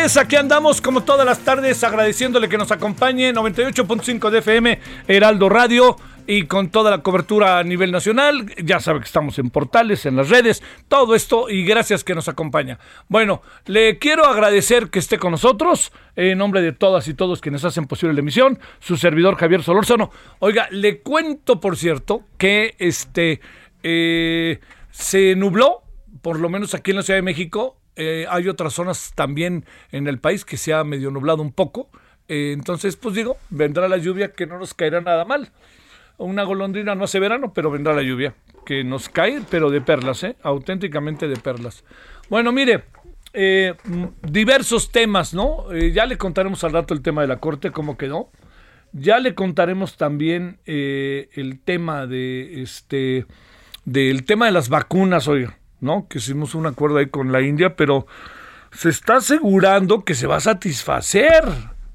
Tardes, aquí andamos como todas las tardes agradeciéndole que nos acompañe 98.5 de FM Heraldo Radio y con toda la cobertura a nivel nacional. Ya sabe que estamos en portales, en las redes, todo esto y gracias que nos acompaña. Bueno, le quiero agradecer que esté con nosotros en nombre de todas y todos quienes hacen posible la emisión, su servidor Javier Solórzano. Oiga, le cuento por cierto que este eh, se nubló, por lo menos aquí en la Ciudad de México, eh, hay otras zonas también en el país que se ha medio nublado un poco. Eh, entonces, pues digo, vendrá la lluvia que no nos caerá nada mal. Una golondrina no hace verano, pero vendrá la lluvia que nos cae, pero de perlas, ¿eh? auténticamente de perlas. Bueno, mire, eh, diversos temas, ¿no? Eh, ya le contaremos al rato el tema de la corte, cómo quedó. Ya le contaremos también el tema de este del tema de las vacunas, oiga, ¿no? Que hicimos un acuerdo ahí con la India, pero se está asegurando que se va a satisfacer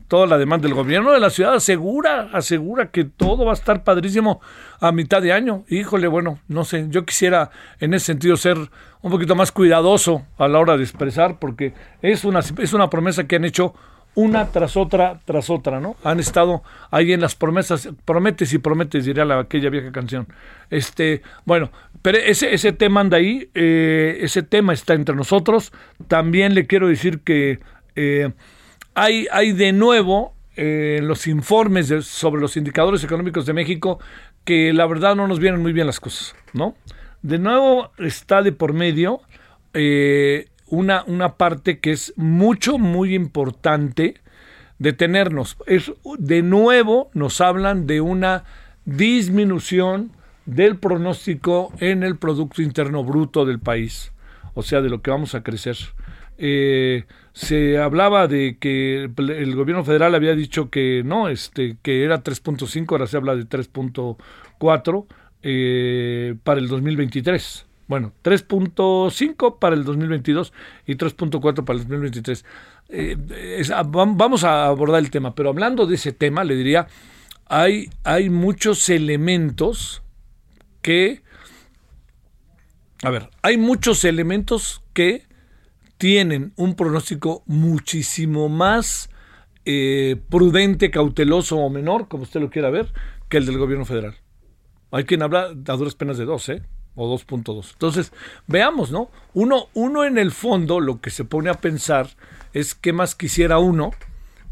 toda la demanda del gobierno de la ciudad asegura, asegura que todo va a estar padrísimo a mitad de año. Híjole, bueno, no sé, yo quisiera en ese sentido ser un poquito más cuidadoso a la hora de expresar, porque es una, es una promesa que han hecho una tras otra, tras otra, ¿no? Han estado ahí en las promesas, prometes y prometes, diría la, aquella vieja canción. Este, bueno, pero ese, ese tema anda ahí, eh, ese tema está entre nosotros. También le quiero decir que eh, hay, hay de nuevo eh, los informes sobre los indicadores económicos de México que la verdad no nos vienen muy bien las cosas, ¿no? De nuevo está de por medio una, una parte que es mucho, muy importante detenernos. Es, de nuevo nos hablan de una disminución del pronóstico en el Producto Interno Bruto del país, o sea, de lo que vamos a crecer. Eh, se hablaba de que el gobierno federal había dicho que no, este, que era 3.5, ahora se habla de 3.4 eh, para el 2023. Bueno, 3.5 para el 2022 y 3.4 para el 2023. Eh, es- ah, vam- vamos a abordar el tema, pero hablando de ese tema, le diría, hay, hay muchos elementos que, a ver, hay muchos elementos que tienen un pronóstico muchísimo más eh, prudente, cauteloso o menor, como usted lo quiera ver, que el del gobierno federal. Hay quien habla a duras penas de 2, ¿eh? O 2.2. Entonces, veamos, ¿no? Uno, uno en el fondo lo que se pone a pensar es qué más quisiera uno,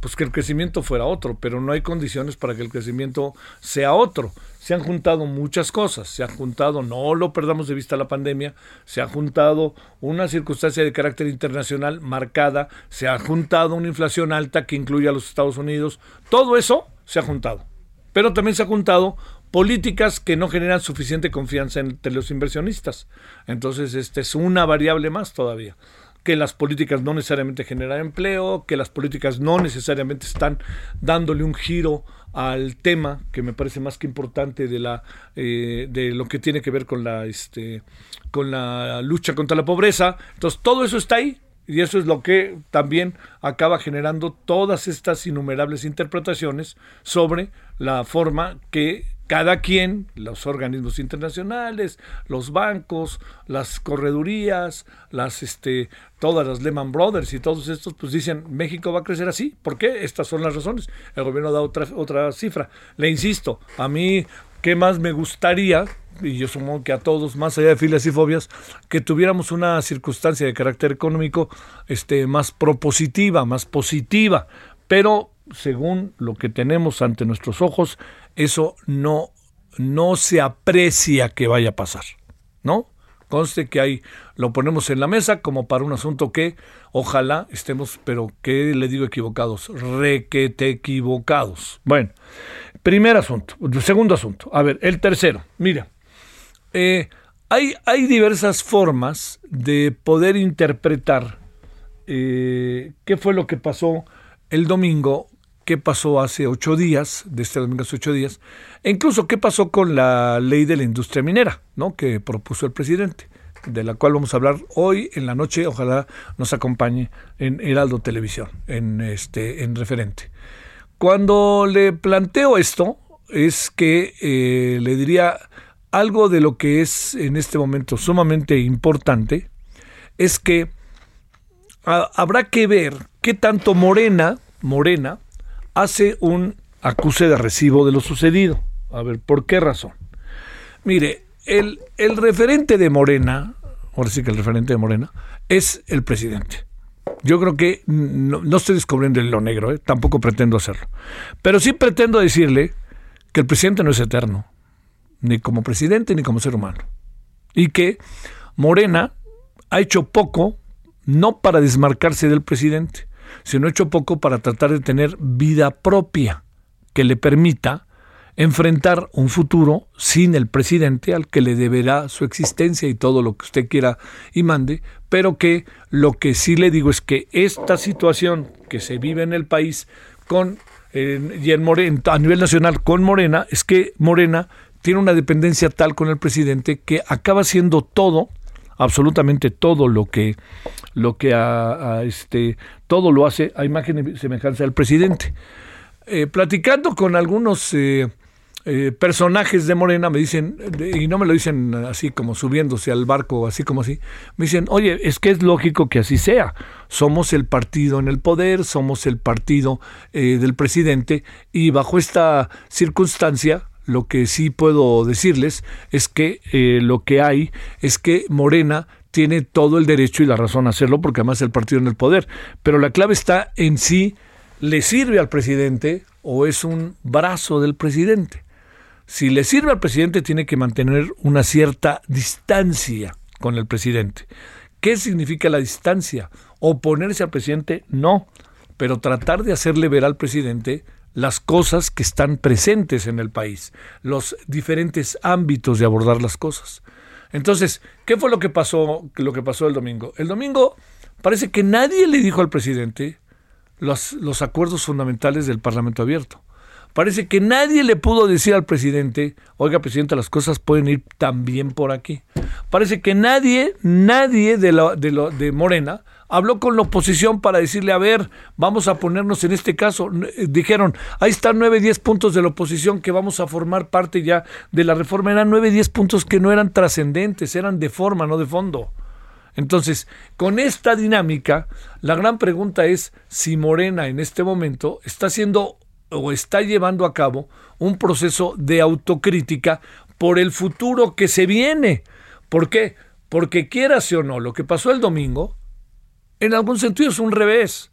pues que el crecimiento fuera otro, pero no hay condiciones para que el crecimiento sea otro. Se han juntado muchas cosas, se ha juntado, no lo perdamos de vista la pandemia, se ha juntado una circunstancia de carácter internacional marcada, se ha juntado una inflación alta que incluye a los Estados Unidos, todo eso se ha juntado. Pero también se ha juntado políticas que no generan suficiente confianza entre los inversionistas. Entonces, esta es una variable más todavía que las políticas no necesariamente generan empleo, que las políticas no necesariamente están dándole un giro al tema que me parece más que importante de la eh, de lo que tiene que ver con la este con la lucha contra la pobreza. Entonces todo eso está ahí y eso es lo que también acaba generando todas estas innumerables interpretaciones sobre la forma que cada quien, los organismos internacionales, los bancos, las corredurías, las este, todas las Lehman Brothers y todos estos, pues dicen México va a crecer así. ¿Por qué? Estas son las razones. El gobierno da otra, otra cifra. Le insisto, a mí, ¿qué más me gustaría? Y yo supongo que a todos, más allá de filas y fobias, que tuviéramos una circunstancia de carácter económico este, más propositiva, más positiva. Pero según lo que tenemos ante nuestros ojos, eso no, no se aprecia que vaya a pasar, ¿no? Conste que ahí lo ponemos en la mesa como para un asunto que ojalá estemos, pero que le digo equivocados, requete equivocados. Bueno, primer asunto, segundo asunto. A ver, el tercero, mira, eh, hay, hay, diversas formas de poder interpretar eh, qué fue lo que pasó el domingo qué pasó hace ocho días, de este domingo hace ocho días, e incluso qué pasó con la ley de la industria minera, ¿no? que propuso el presidente, de la cual vamos a hablar hoy en la noche, ojalá nos acompañe en Heraldo Televisión, en este, en referente. Cuando le planteo esto, es que eh, le diría algo de lo que es en este momento sumamente importante, es que habrá que ver qué tanto Morena, Morena, hace un acuse de recibo de lo sucedido. A ver, ¿por qué razón? Mire, el, el referente de Morena, ahora sí que el referente de Morena, es el presidente. Yo creo que no, estoy descubriendo lo negro, ¿eh? tampoco pretendo hacerlo. Pero sí pretendo decirle que el presidente no es eterno, ni como presidente ni como ser humano. Y que Morena ha hecho poco, no para desmarcarse del presidente, sino hecho poco para tratar de tener vida propia que le permita enfrentar un futuro sin el presidente al que le deberá su existencia y todo lo que usted quiera y mande, pero que lo que sí le digo es que esta situación que se vive en el país con y en a nivel nacional con Morena es que Morena tiene una dependencia tal con el presidente que acaba siendo todo absolutamente todo lo que lo que a, este todo lo hace a imagen y semejanza del presidente. Eh, platicando con algunos eh, eh, personajes de Morena me dicen, y no me lo dicen así como subiéndose al barco, así como así, me dicen, oye, es que es lógico que así sea. Somos el partido en el poder, somos el partido del presidente, y bajo esta circunstancia, lo que sí puedo decirles es que eh, lo que hay es que Morena tiene todo el derecho y la razón a hacerlo porque además es el partido en el poder. Pero la clave está en si le sirve al presidente o es un brazo del presidente. Si le sirve al presidente tiene que mantener una cierta distancia con el presidente. ¿Qué significa la distancia? ¿Oponerse al presidente? No, pero tratar de hacerle ver al presidente las cosas que están presentes en el país, los diferentes ámbitos de abordar las cosas. Entonces, ¿qué fue lo que pasó, lo que pasó el domingo? El domingo parece que nadie le dijo al presidente los, los acuerdos fundamentales del Parlamento abierto. Parece que nadie le pudo decir al presidente, oiga, presidente, las cosas pueden ir también por aquí. Parece que nadie, nadie de, la, de, lo, de Morena habló con la oposición para decirle, a ver, vamos a ponernos en este caso. Eh, dijeron, ahí están nueve, diez puntos de la oposición que vamos a formar parte ya de la reforma. Eran nueve, diez puntos que no eran trascendentes, eran de forma, no de fondo. Entonces, con esta dinámica, la gran pregunta es si Morena en este momento está haciendo o está llevando a cabo un proceso de autocrítica por el futuro que se viene. ¿Por qué? Porque quieras o no, lo que pasó el domingo en algún sentido es un revés.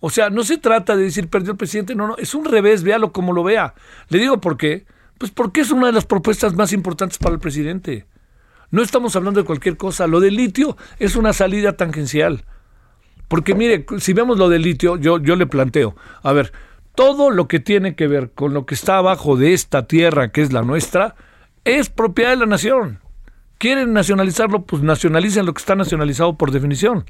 O sea, no se trata de decir perdió el presidente, no, no, es un revés, véalo como lo vea. Le digo por qué. Pues porque es una de las propuestas más importantes para el presidente. No estamos hablando de cualquier cosa. Lo del litio es una salida tangencial. Porque mire, si vemos lo del litio, yo, yo le planteo, a ver, todo lo que tiene que ver con lo que está abajo de esta tierra, que es la nuestra, es propiedad de la nación. ¿Quieren nacionalizarlo? Pues nacionalicen lo que está nacionalizado por definición.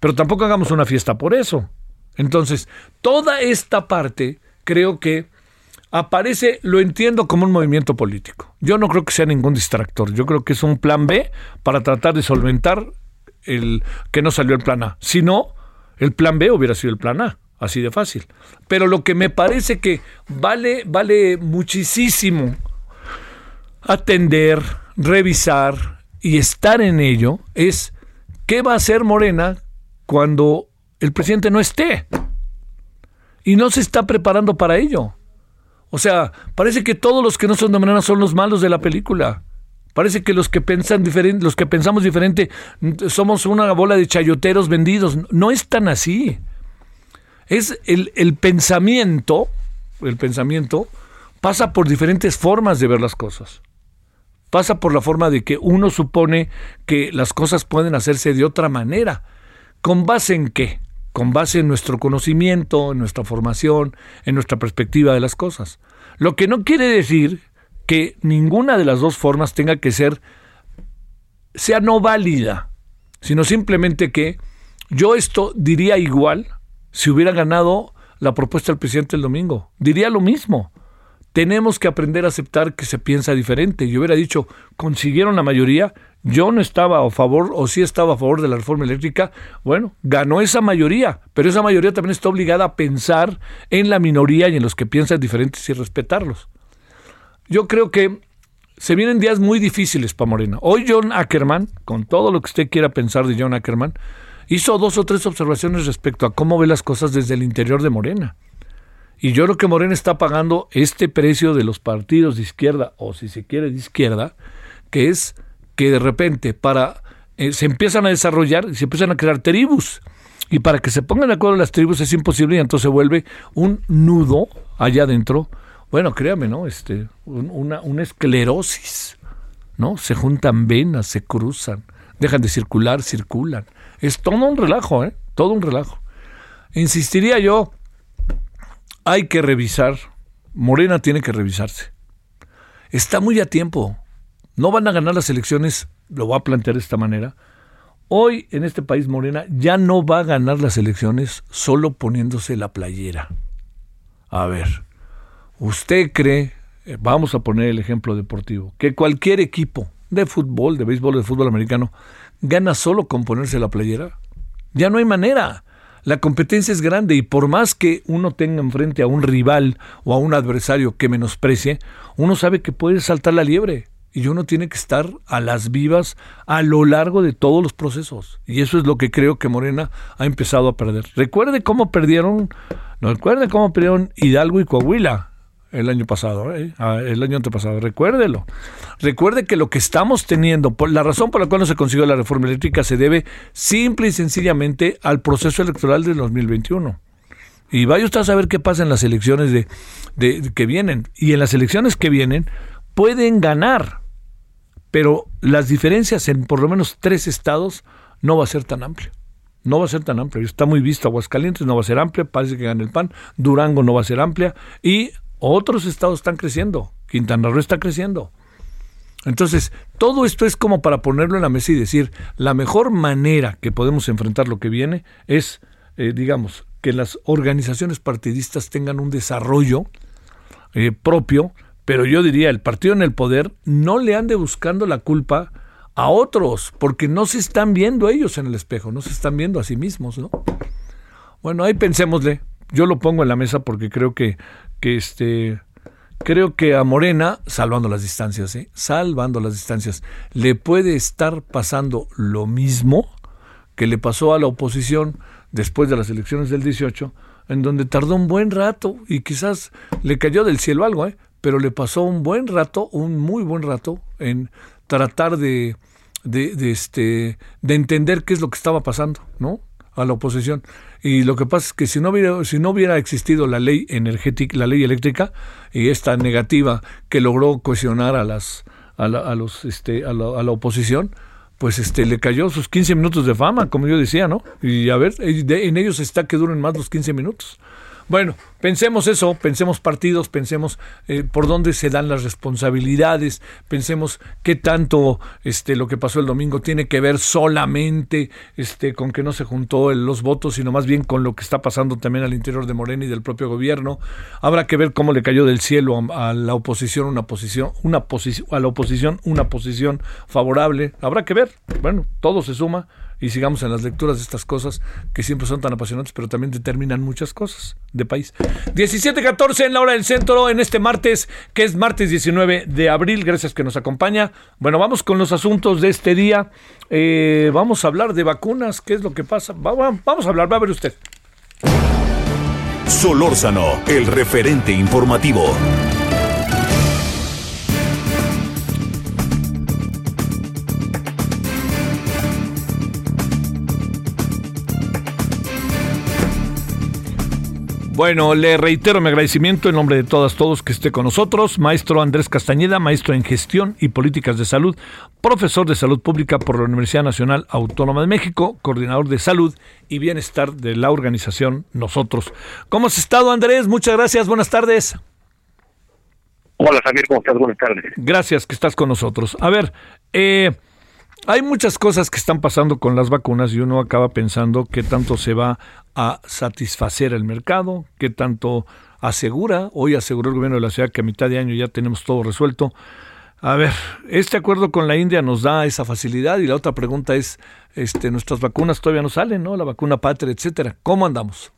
Pero tampoco hagamos una fiesta por eso. Entonces, toda esta parte creo que aparece, lo entiendo como un movimiento político. Yo no creo que sea ningún distractor. Yo creo que es un plan B para tratar de solventar el que no salió el plan A. Si no, el plan B hubiera sido el plan A. Así de fácil. Pero lo que me parece que vale, vale muchísimo atender, revisar y estar en ello es qué va a hacer Morena cuando el presidente no esté. Y no se está preparando para ello. O sea, parece que todos los que no son de son los malos de la película. Parece que los que piensan diferente, los que pensamos diferente, somos una bola de chayoteros vendidos. No es tan así. Es el pensamiento, el pensamiento pasa por diferentes formas de ver las cosas. Pasa por la forma de que uno supone que las cosas pueden hacerse de otra manera. ¿Con base en qué? Con base en nuestro conocimiento, en nuestra formación, en nuestra perspectiva de las cosas. Lo que no quiere decir que ninguna de las dos formas tenga que ser, sea no válida, sino simplemente que yo esto diría igual si hubiera ganado la propuesta del presidente el domingo. Diría lo mismo. Tenemos que aprender a aceptar que se piensa diferente. Yo hubiera dicho, consiguieron la mayoría, yo no estaba a favor o sí estaba a favor de la reforma eléctrica. Bueno, ganó esa mayoría, pero esa mayoría también está obligada a pensar en la minoría y en los que piensan diferentes y respetarlos yo creo que se vienen días muy difíciles para Morena. Hoy John Ackerman, con todo lo que usted quiera pensar de John Ackerman, hizo dos o tres observaciones respecto a cómo ve las cosas desde el interior de Morena. Y yo creo que Morena está pagando este precio de los partidos de izquierda, o si se quiere de izquierda, que es que de repente para eh, se empiezan a desarrollar y se empiezan a crear tribus. Y para que se pongan de acuerdo las tribus es imposible y entonces vuelve un nudo allá adentro bueno, créame, ¿no? Este, una, una esclerosis, ¿no? Se juntan venas, se cruzan, dejan de circular, circulan. Es todo un relajo, ¿eh? Todo un relajo. Insistiría yo, hay que revisar, Morena tiene que revisarse. Está muy a tiempo. No van a ganar las elecciones, lo voy a plantear de esta manera. Hoy en este país Morena ya no va a ganar las elecciones solo poniéndose la playera. A ver, ¿Usted cree, eh, vamos a poner el ejemplo deportivo, que cualquier equipo de fútbol, de béisbol, de fútbol americano, gana solo con ponerse la playera? Ya no hay manera. La competencia es grande y por más que uno tenga enfrente a un rival o a un adversario que menosprecie, uno sabe que puede saltar la liebre y uno tiene que estar a las vivas a lo largo de todos los procesos. Y eso es lo que creo que Morena ha empezado a perder. Recuerde cómo perdieron, no recuerde cómo perdieron Hidalgo y Coahuila el año pasado, ¿eh? Ah, el año antepasado. Recuérdelo. Recuerde que lo que estamos teniendo, la razón por la cual no se consiguió la reforma eléctrica, se debe simple y sencillamente al proceso electoral del 2021. Y vaya usted a saber qué pasa en las elecciones de, que vienen. Y en las elecciones que vienen pueden ganar, pero las diferencias en por lo menos tres estados no va a ser tan amplio. No va a ser tan amplio. Está muy visto Aguascalientes, no va a ser amplia, parece que gana el PAN. Durango no va a ser amplia. Y otros estados están creciendo. Quintana Roo está creciendo. Entonces, todo esto es como para ponerlo en la mesa y decir, la mejor manera que podemos enfrentar lo que viene es, eh, digamos, que las organizaciones partidistas tengan un desarrollo eh, propio, pero yo diría, el partido en el poder no le ande buscando la culpa a otros, porque no se están viendo ellos en el espejo, no se están viendo a sí mismos, ¿no? Bueno, ahí pensémosle. Yo lo pongo en la mesa porque creo que que este creo que a Morena, salvando las distancias, ¿eh? salvando las distancias, le puede estar pasando lo mismo que le pasó a la oposición después de las elecciones del 18, en donde tardó un buen rato y quizás le cayó del cielo algo, ¿eh? pero le pasó un buen rato, un muy buen rato en tratar de, de, este, de entender qué es lo que estaba pasando, ¿no? A la oposición. Y lo que pasa es que si no hubiera, si no hubiera existido la ley energética, la ley eléctrica y esta negativa que logró cohesionar a las a, a los este a la, a la, oposición, pues este le cayó sus 15 minutos de fama, como yo decía, ¿no? Y a ver, en ellos está que duren más los 15 minutos. Bueno, pensemos eso, pensemos partidos, pensemos eh, por dónde se dan las responsabilidades, pensemos qué tanto este, lo que pasó el domingo tiene que ver solamente este, con que no se juntó los votos, sino más bien con lo que está pasando también al interior de Morena y del propio gobierno. Habrá que ver cómo le cayó del cielo a, a la oposición una posición, una posición, a la oposición una posición favorable. Habrá que ver. Bueno, todo se suma y sigamos en las lecturas de estas cosas que siempre son tan apasionantes, pero también determinan muchas cosas de país. 17:14 en la hora del centro en este martes, que es martes 19 de abril. Gracias que nos acompaña. Bueno, vamos con los asuntos de este día. Eh, vamos a hablar de vacunas. ¿Qué es lo que pasa? vamos a hablar, va a ver usted. Solórzano, el referente informativo. Bueno, le reitero mi agradecimiento en nombre de todas, todos que esté con nosotros. Maestro Andrés Castañeda, maestro en gestión y políticas de salud, profesor de salud pública por la Universidad Nacional Autónoma de México, coordinador de salud y bienestar de la organización Nosotros. ¿Cómo has estado, Andrés? Muchas gracias. Buenas tardes. Hola, Javier. ¿Cómo estás? Buenas tardes. Gracias que estás con nosotros. A ver, eh, hay muchas cosas que están pasando con las vacunas y uno acaba pensando qué tanto se va a satisfacer el mercado, qué tanto asegura, hoy aseguró el gobierno de la ciudad que a mitad de año ya tenemos todo resuelto. A ver, este acuerdo con la India nos da esa facilidad y la otra pregunta es, este, nuestras vacunas todavía no salen, ¿no? La vacuna Patria, etcétera. ¿Cómo andamos?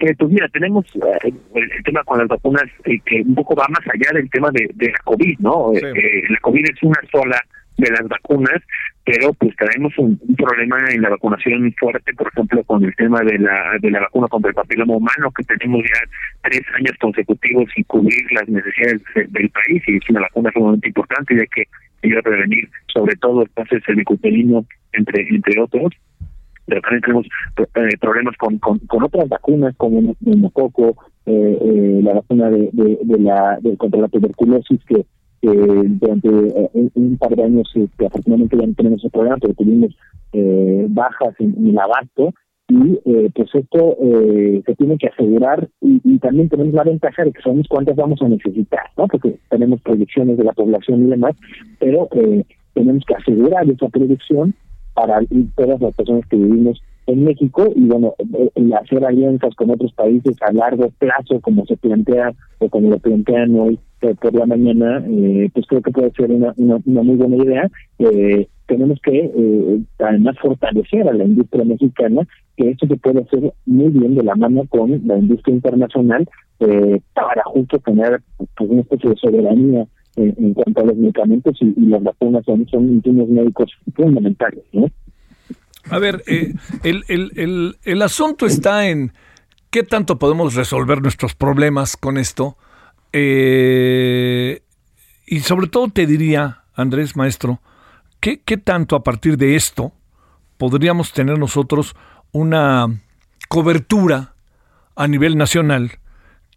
Eh, pues mira, tenemos eh, el tema con las vacunas eh, que un poco va más allá del tema de, de la COVID, ¿no? la COVID es una sola de las vacunas, pero pues tenemos un, problema en la vacunación fuerte, por ejemplo, con el tema de la de la vacuna contra el papiloma humano, que tenemos ya tres años consecutivos sin cubrir las necesidades del país, y es una vacuna sumamente importante, ya que ayuda a prevenir sobre todo el cáncer cervicuterino, entre, entre otros pero también tenemos eh, problemas con, con, otras vacunas como el neumococo, eh, eh, la vacuna de, de, la de, contra la tuberculosis que durante un, par de años que afortunadamente ya no tenemos ese problema, pero tuvimos bajas en, el abasto y pues esto se tiene que asegurar y, también tenemos la ventaja de que sabemos cuántas vamos a necesitar, ¿no? Porque tenemos proyecciones de la población y demás, pero tenemos que asegurar esa producción para todas las personas que vivimos en México y bueno, el hacer alianzas con otros países a largo plazo, como se plantea o como lo plantean hoy eh, por la mañana, eh, pues creo que puede ser una, una, muy buena idea. Eh, tenemos que eh, además fortalecer a la industria mexicana, que esto se puede hacer muy bien de la mano con la industria internacional para justo tener pues, una especie de soberanía en, cuanto a los medicamentos y, las vacunas son, son insumos médicos fundamentales. ¿no? A ver, eh, el, el, el, el asunto está en qué tanto podemos resolver nuestros problemas con esto. Eh, y sobre todo te diría, Andrés Maestro, ¿qué, ¿qué tanto a partir de esto podríamos tener nosotros una cobertura a nivel nacional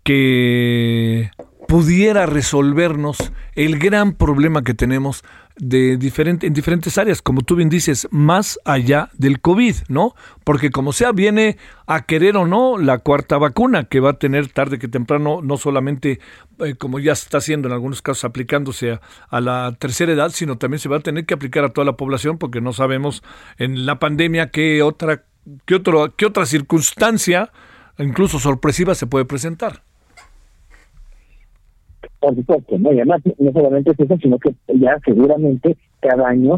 que pudiera resolvernos el gran problema que tenemos de diferente, en diferentes áreas, como tú bien dices, más allá del COVID, ¿no? Porque como sea, viene a querer o no la cuarta vacuna, que va a tener tarde que temprano, no solamente eh, como ya está haciendo en algunos casos aplicándose a, la tercera edad, sino también se va a tener que aplicar a toda la población, porque no sabemos en la pandemia qué otra, qué otro, qué otra circunstancia, incluso sorpresiva, se puede presentar. Por supuesto, ¿no? Y además, no solamente es eso, sino que ya seguramente cada año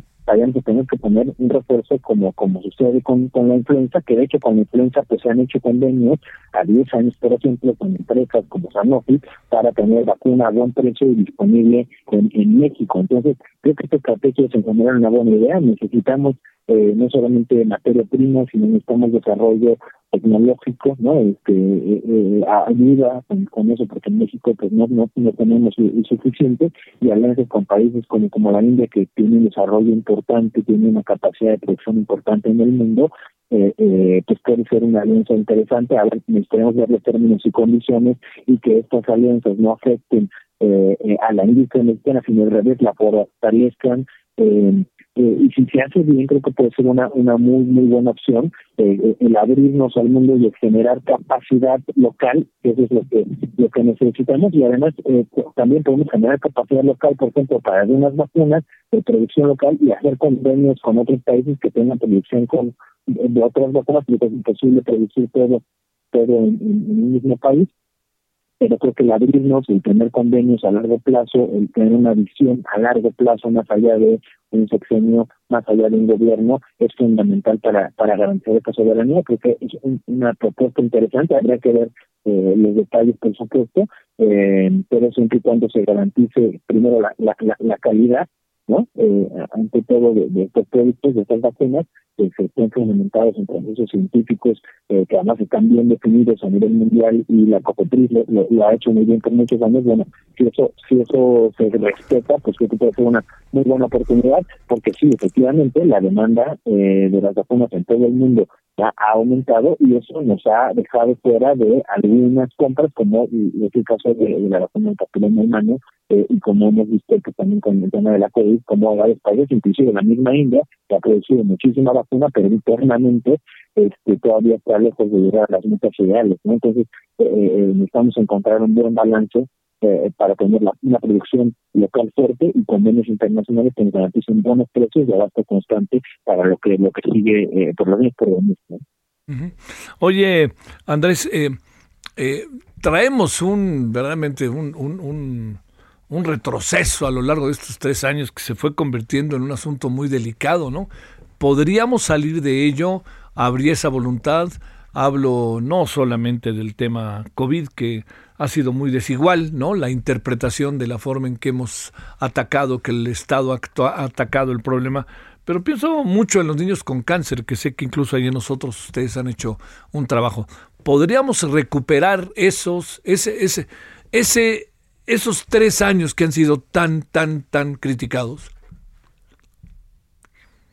que tener que poner un refuerzo como como sucede con, con la influenza, que de hecho con la influenza pues se han hecho convenios a 10 años, por ejemplo, con empresas como Sanofi para tener vacuna a buen precio y disponible en, en México. Entonces, creo que esta estrategia es en general una buena idea. Necesitamos eh, no solamente materia prima, sino necesitamos desarrollo tecnológico, ¿no? Este, eh, eh, ayuda con, eso, porque en México pues no, no, no tenemos el, suficiente, y alianzas con países como, como la India, que tiene un desarrollo importante, tiene una capacidad de producción importante en el mundo, eh, eh, pues puede ser una alianza interesante. A ver, necesitamos ver los términos y condiciones y que estas alianzas no afecten eh, eh a la industria mexicana, sino al revés, la fortalezcan. Eh, eh, y si se hace bien, creo que puede ser una, una muy, muy buena opción eh, eh, el abrirnos al mundo y el generar capacidad local, que eso es lo que, lo que necesitamos, y además también podemos generar capacidad local, por ejemplo, para algunas vacunas de producción local y hacer convenios con otros países que tengan producción con de otras vacunas, porque es imposible producir todo, todo en, en un mismo país pero creo que el abrirnos, el tener convenios a largo plazo, el tener una visión a largo plazo más allá de un sexenio, más allá de un gobierno, es fundamental para, para garantizar esta soberanía. Creo que es una propuesta interesante, habría que ver eh, los detalles, por supuesto, eh, pero siempre y cuando se garantice primero la, la, la calidad ¿no? Eh, ante todo de, estos productos, de estas vacunas, que se estén fundamentados en procesos científicos eh, que además están bien definidos a nivel mundial y la COPETRIS lo, ha hecho muy bien por muchos años, bueno, si eso, si eso se respeta, pues creo que puede ser una muy buena oportunidad, porque sí, efectivamente, la demanda eh, de las vacunas en todo el mundo ha aumentado y eso nos ha dejado fuera de algunas compras, como es el caso de, la vacuna del papiloma humano, eh, y como hemos visto que también con el tema de la COVID, como varios países, inclusive la misma India, que ha producido muchísima vacuna, pero internamente este, todavía está lejos de llegar a las metas ideales. ¿no? Entonces, eh, eh, necesitamos encontrar un buen balance eh, para tener la, una producción local fuerte y convenios internacionales que nos garanticen buenos precios de abasto constante para lo que lo que sigue eh, por lo menos por lo mismo. Oye, Andrés, eh, traemos un verdaderamente un, un, retroceso a lo largo de estos tres años que se fue convirtiendo en un asunto muy delicado, ¿no? ¿Podríamos salir de ello? ¿Habría esa voluntad? Hablo no solamente del tema COVID, que ha sido muy desigual, ¿no? La interpretación de la forma en que hemos atacado, que el Estado ha atacado el problema. Pero pienso mucho en los niños con cáncer, que sé que incluso ahí en nosotros ustedes han hecho un trabajo. ¿Podríamos recuperar esos, ese, ese, ese, esos tres años que han sido tan, tan, tan criticados?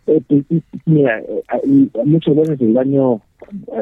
Eh, mira, eh, muchas veces el daño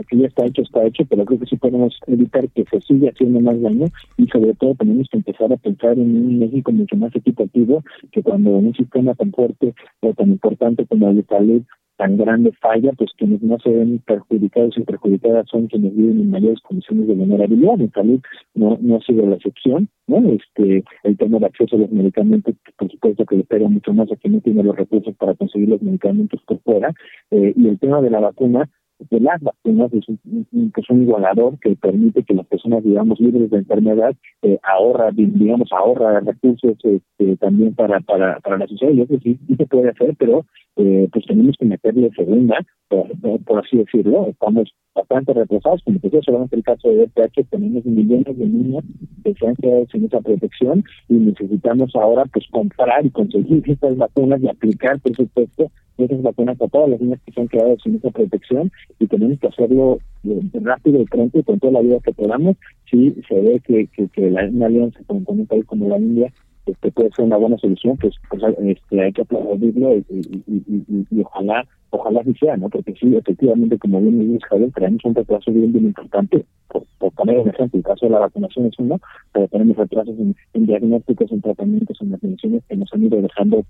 que ya está hecho, está hecho, pero creo que sí podemos evitar que se siga haciendo más daño y sobre todo tenemos que empezar a pensar en un México mucho más equitativo que cuando un sistema tan fuerte o tan importante como el de salud tan grande falla, pues quienes no se ven perjudicados y perjudicadas son quienes viven en mayores condiciones de vulnerabilidad. En salud no, no ha sido la excepción, ¿no? Este, el tema de acceso a los medicamentos, por supuesto que le pega mucho más a quien no tiene los recursos para conseguir los medicamentos por fuera, eh, y el tema de la vacuna, de las vacunas es un, es un igualador que permite que las personas, digamos, libres de enfermedad, eh, ahorra, digamos, ahorra recursos este, también para, para, para la sociedad. Yo creo que sí, se puede hacer, pero eh, pues tenemos que meterle segunda, por, así decirlo. Estamos bastante retrasados, como decía, solamente el caso de DPH, tenemos millones de niños que se han quedado sin esa protección y necesitamos ahora pues comprar y conseguir estas vacunas y aplicar, por supuesto, esas vacunas a todas las niñas que se han quedado sin esa protección y tenemos que hacerlo rápido y pronto con toda la vida que podamos. Si se ve que, que, que la, una alianza con, un país como la India este, puede ser una buena solución, pues, pues este, hay que aplaudirlo y, y, ojalá ojalá así sea, ¿no? Porque sí, efectivamente, como bien dice Javier, tenemos un retraso bien, bien importante, por, por poner un ejemplo, el caso de la vacunación es uno, pero tenemos retrasos en, diagnósticos, en tratamientos, en atenciones que nos han ido dejando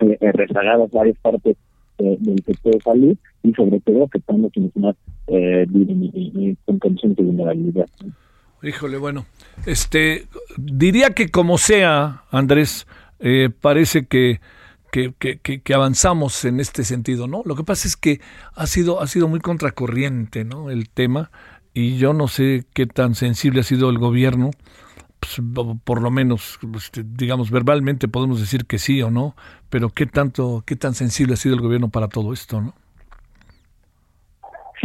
eh, eh, rezagadas varias partes eh, del sector de salud y sobre todo afectando a quienes más eh, viven y, con condiciones de vulnerabilidad. Híjole, bueno, este diría que como sea, Andrés, eh, parece que que, que, que, avanzamos en este sentido, ¿no? Lo que pasa es que ha sido, ha sido muy contracorriente, ¿no? El tema, y yo no sé qué tan sensible ha sido el gobierno pues, por lo menos, este, digamos, verbalmente podemos decir que sí o no, pero qué tanto, qué tan sensible ha sido el gobierno para todo esto, ¿no?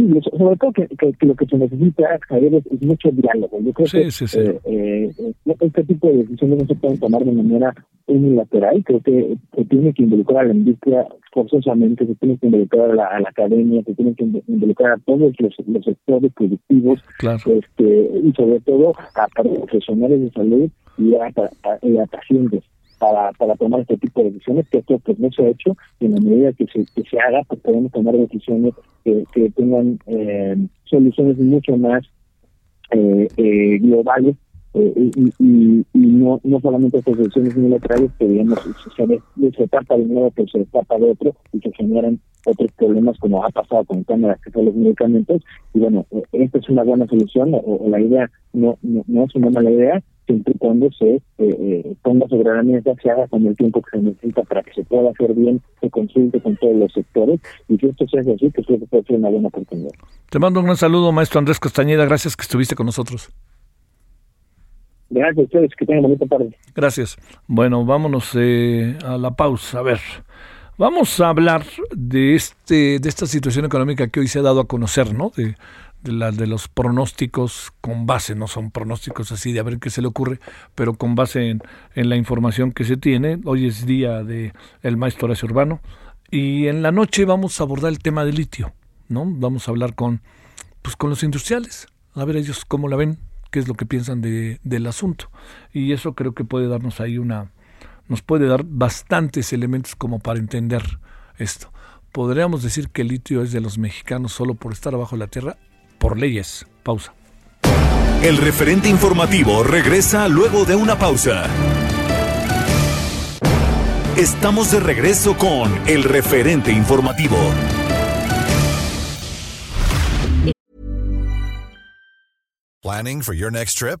Sí, sobre todo que, lo que se necesita, Javier, es, mucho diálogo. Yo creo que eh, eh, este tipo de decisiones no se pueden tomar de manera unilateral. Creo que se tiene que involucrar a la industria forzosamente, se tiene que involucrar a la, academia, se tiene que involucrar a todos los, los sectores productivos este, y sobre todo a, profesionales de salud y a, a pacientes para, para tomar este tipo de decisiones, que esto pues no se ha hecho, y en la medida que se, que se haga, pues podemos tomar decisiones que, que tengan eh, soluciones mucho más eh, eh, globales eh, y, y, no, no solamente estas decisiones unilaterales que digamos se, se, trata de uno pero se trata de otro y que generan otros problemas como ha pasado con el tema de los medicamentos y bueno esta es una buena solución o, la idea no, no, no es una mala idea siempre y cuando se eh, eh, ponga sobre la mesa, se haga con el tiempo que se necesita para que se pueda hacer bien, se consulte con todos los sectores y si esto se hace así, pues creo que puede ser una buena oportunidad. Te mando un gran saludo, maestro Andrés Castañeda, gracias que estuviste con nosotros. Gracias a ustedes, que tengan bonita tarde. Gracias. Bueno, vámonos eh, a la pausa. A ver, vamos a hablar de este de esta situación económica que hoy se ha dado a conocer, ¿no? De, de, la, de los pronósticos con base, no son pronósticos así de a ver qué se le ocurre, pero con base en, en la información que se tiene. Hoy es día de el maestro Horacio Urbano y en la noche vamos a abordar el tema del litio, ¿no? Vamos a hablar con pues con los industriales, a ver ellos cómo la ven, qué es lo que piensan de, del asunto. Y eso creo que puede darnos ahí una, nos puede dar bastantes elementos como para entender esto. ¿Podríamos decir que el litio es de los mexicanos solo por estar abajo de la tierra? Por leyes. Pausa. El referente informativo regresa luego de una pausa. Estamos de regreso con el referente informativo. Planning for your next trip?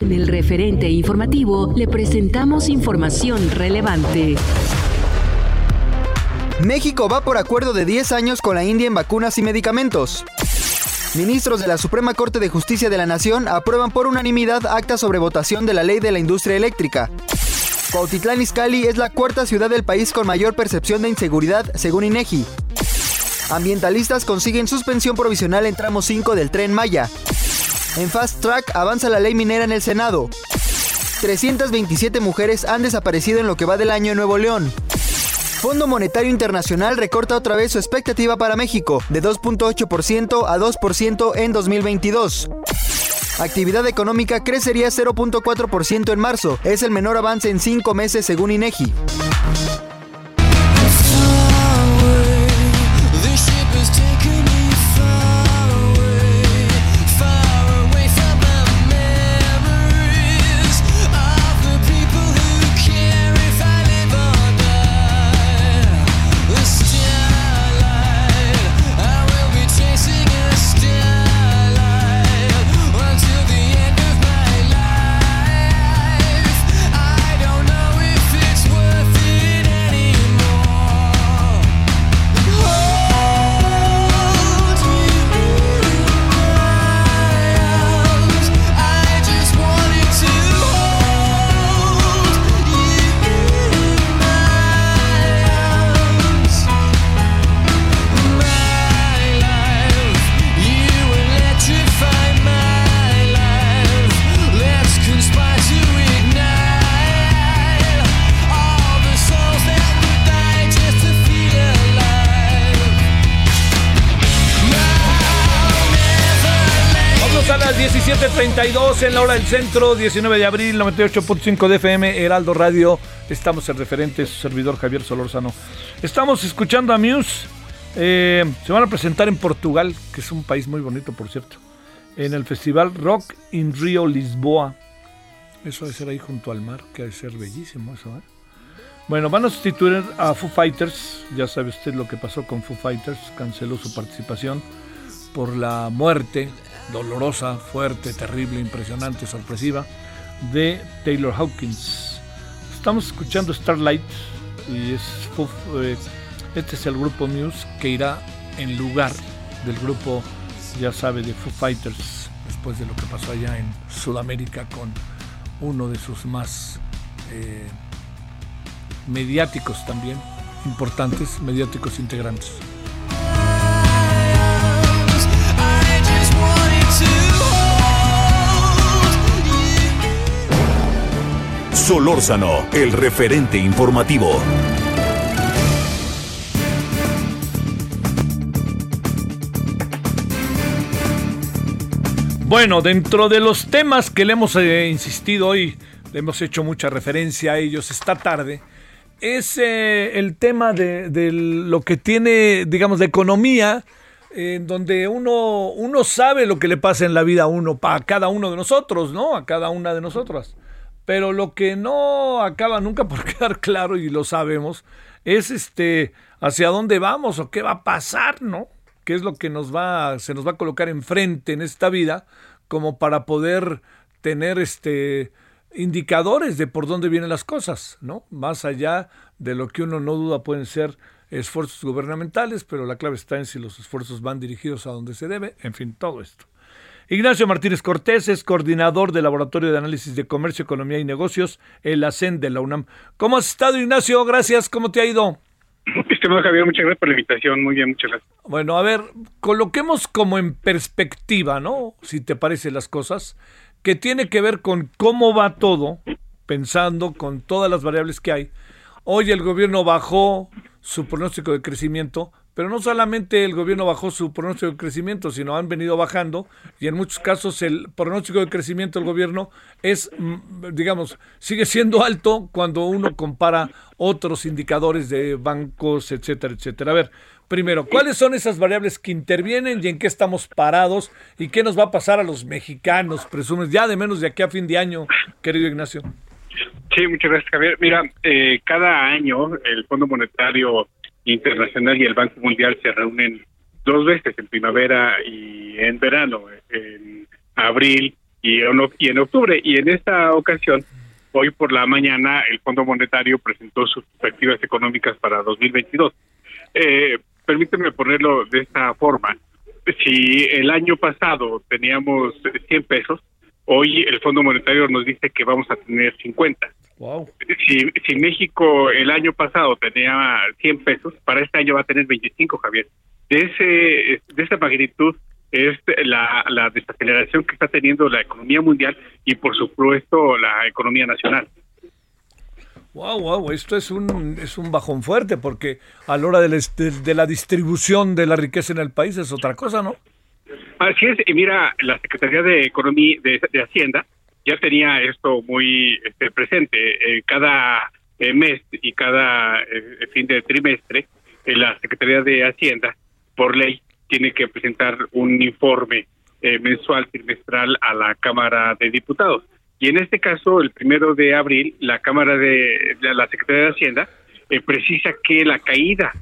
En el referente informativo le presentamos información relevante. México va por acuerdo de 10 años con la India en vacunas y medicamentos. Ministros de la Suprema Corte de Justicia de la Nación aprueban por unanimidad acta sobre votación de la ley de la industria eléctrica. Cuautitlán Izcalli es la cuarta ciudad del país con mayor percepción de inseguridad, según INEGI. Ambientalistas consiguen suspensión provisional en tramo 5 del tren Maya. En Fast Track avanza la ley minera en el Senado. 327 mujeres han desaparecido en lo que va del año en Nuevo León. Fondo Monetario Internacional recorta otra vez su expectativa para México, de 2.8% a 2% en 2022. Actividad económica crecería 0.4% en marzo. Es el menor avance en cinco meses según INEGI. 7:32 en la hora del centro, 19 de abril, 98.5 de FM, Heraldo Radio. Estamos en referente, su servidor Javier Solórzano. Estamos escuchando a Muse. Eh, se van a presentar en Portugal, que es un país muy bonito, por cierto, en el festival Rock in Rio Lisboa. Eso de ser ahí junto al mar, que ha de ser bellísimo eso. ¿eh? Bueno, van a sustituir a Foo Fighters. Ya sabe usted lo que pasó con Foo Fighters. Canceló su participación por la muerte dolorosa, fuerte, terrible, impresionante, sorpresiva de Taylor Hawkins. Estamos escuchando Starlight y es eh, este es el grupo Muse que irá en lugar del grupo, ya sabe, de Foo Fighters después de lo que pasó allá en Sudamérica con uno de sus más eh, mediáticos también, importantes, mediáticos integrantes. Solórzano, el referente informativo. Bueno, dentro de los temas que le hemos eh, insistido hoy, le hemos hecho mucha referencia a ellos esta tarde, es eh, el tema de, lo que tiene, digamos, de economía en donde uno, uno sabe lo que le pasa en la vida a uno, a cada uno de nosotros, ¿no? A cada una de nosotras. Pero lo que no acaba nunca por quedar claro, y lo sabemos, es este hacia dónde vamos o qué va a pasar, ¿no? ¿Qué es lo que nos va, se nos va a colocar enfrente en esta vida como para poder tener este indicadores de por dónde vienen las cosas, ¿no? Más allá de lo que uno no duda pueden ser esfuerzos gubernamentales, pero la clave está en si los esfuerzos van dirigidos a donde se debe, en fin, todo esto. Ignacio Martínez Cortés es coordinador del Laboratorio de Análisis de Comercio, Economía y Negocios, el ACEN de la UNAM. ¿Cómo has estado, Ignacio? Gracias. ¿Cómo te ha ido? Estimado Javier, muchas gracias por la invitación. Muy bien, muchas gracias. Bueno, a ver, coloquemos como en perspectiva, ¿no? Si te parecen las cosas, que tiene que ver con cómo va todo, pensando con todas las variables que hay. Hoy el gobierno bajó su pronóstico de crecimiento, pero no solamente el gobierno bajó su pronóstico de crecimiento, sino han venido bajando y en muchos casos el pronóstico de crecimiento del gobierno es, mm, digamos, sigue siendo alto cuando uno compara otros indicadores de bancos, etcétera, etcétera. A ver, primero, ¿cuáles son esas variables que intervienen y en qué estamos parados y qué nos va a pasar a los mexicanos, presumes, ya de menos de aquí a fin de año, querido Ignacio? Sí, muchas gracias, Javier. Mira, eh, cada año el Fondo Monetario Internacional y el Banco Mundial se reúnen dos veces, en primavera y en verano, en abril y en, octubre. Y en esta ocasión, hoy por la mañana, el Fondo Monetario presentó sus perspectivas económicas para 2022. Eh, permíteme ponerlo de esta forma. Si el año pasado teníamos 100 pesos, hoy el Fondo Monetario nos dice que vamos a tener 50. Si, si México el año pasado tenía 100 pesos, para este año va a tener 25, Javier. De, ese, de esa magnitud es la, la desaceleración que está teniendo la economía mundial y, por supuesto, la economía nacional. Wow, wow, esto es un, es un bajón fuerte porque a la hora de la, de la distribución de la riqueza en el país es otra cosa, ¿no? Así es, y mira, la Secretaría de Economía, de, de Hacienda, ya tenía esto muy este, presente. Eh, cada eh, mes y cada eh, fin de trimestre, la Secretaría de Hacienda, por ley, tiene que presentar un informe mensual, trimestral a la Cámara de Diputados. Y en este caso, el primero de abril, la Cámara de, la Secretaría de Hacienda precisa que la caída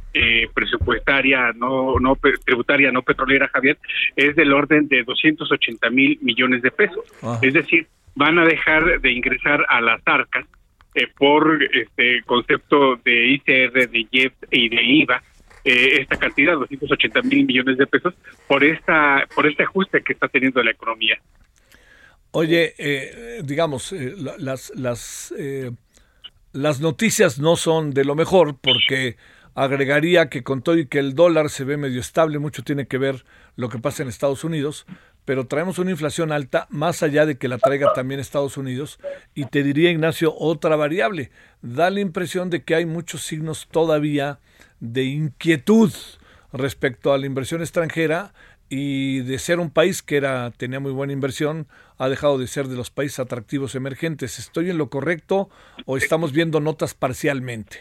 presupuestaria no no tributaria no petrolera Javier es del orden de 280 mil millones de pesos es decir van a dejar de ingresar a las arcas eh, por este concepto de ICR, de IEP y de IVA, eh, esta cantidad, 280 mil millones de pesos, por esta por este ajuste que está teniendo la economía. Oye, eh, digamos, las, las, las noticias no son de lo mejor porque agregaría que con todo y que el dólar se ve medio estable, mucho tiene que ver lo que pasa en Estados Unidos, pero traemos una inflación alta más allá de que la traiga también Estados Unidos. Y te diría, Ignacio, otra variable. Da la impresión de que hay muchos signos todavía de inquietud respecto a la inversión extranjera y de ser un país que era tenía muy buena inversión, ha dejado de ser de los países atractivos emergentes. ¿Estoy en lo correcto o estamos viendo notas parcialmente?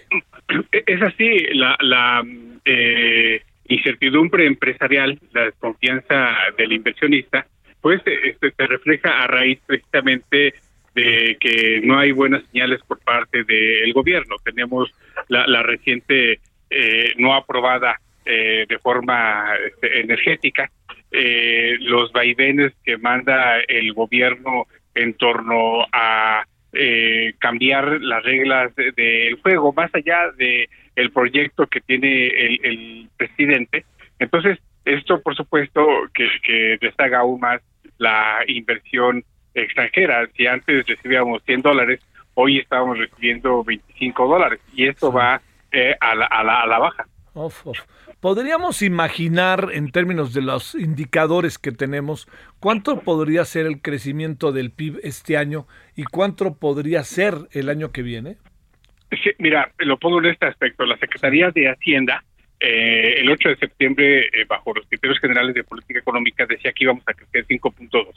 Es así, la, la eh, incertidumbre empresarial, la desconfianza del inversionista, pues este, se refleja a raíz precisamente de que no hay buenas señales por parte del gobierno. Tenemos la, reciente eh, no aprobada eh, de forma este, energética, eh, los vaivenes que manda el gobierno en torno a cambiar las reglas del juego, más allá de el proyecto que tiene el, presidente. Entonces, esto, por supuesto, que, que destaca aún más la inversión extranjera. Si antes recibíamos 100 dólares, hoy estamos recibiendo 25 dólares y esto va eh, a, la, a, la, a la baja. ¿Podríamos imaginar, en términos de los indicadores que tenemos, cuánto podría ser el crecimiento del PIB este año y cuánto podría ser el año que viene? Mira, lo pongo en este aspecto. La Secretaría de Hacienda, eh, el 8 de septiembre, eh, bajo los criterios generales de política económica, decía que íbamos a crecer 5.2.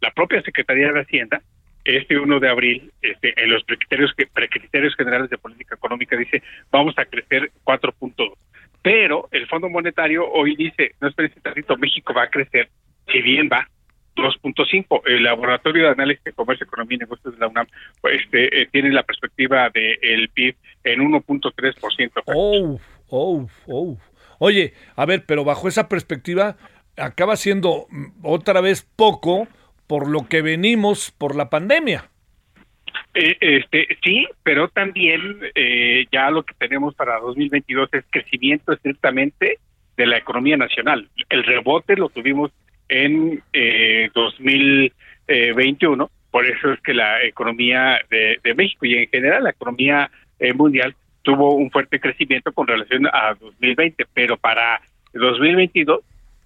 La propia Secretaría de Hacienda, este 1 de abril, este, en los precriterios, precriterios generales de política económica, dice vamos a crecer 4.2. pero el Fondo Monetario hoy dice, no espérense tantito, México va a crecer, si bien va, 2.5. El Laboratorio de Análisis de Comercio, Economía y Negocios de la UNAM pues, este, eh, tiene la perspectiva del el PIB en 1.3%. Oh, oh, oh. Oye, a ver, pero bajo esa perspectiva acaba siendo mm, otra vez poco por lo que venimos por la pandemia. Eh, este sí, pero también eh, ya lo que tenemos para 2022 es crecimiento estrictamente de la economía nacional. El rebote lo tuvimos en eh, 2021, por eso es que la economía de, México y en general la economía eh, mundial tuvo un fuerte crecimiento con relación a 2020, pero para 2022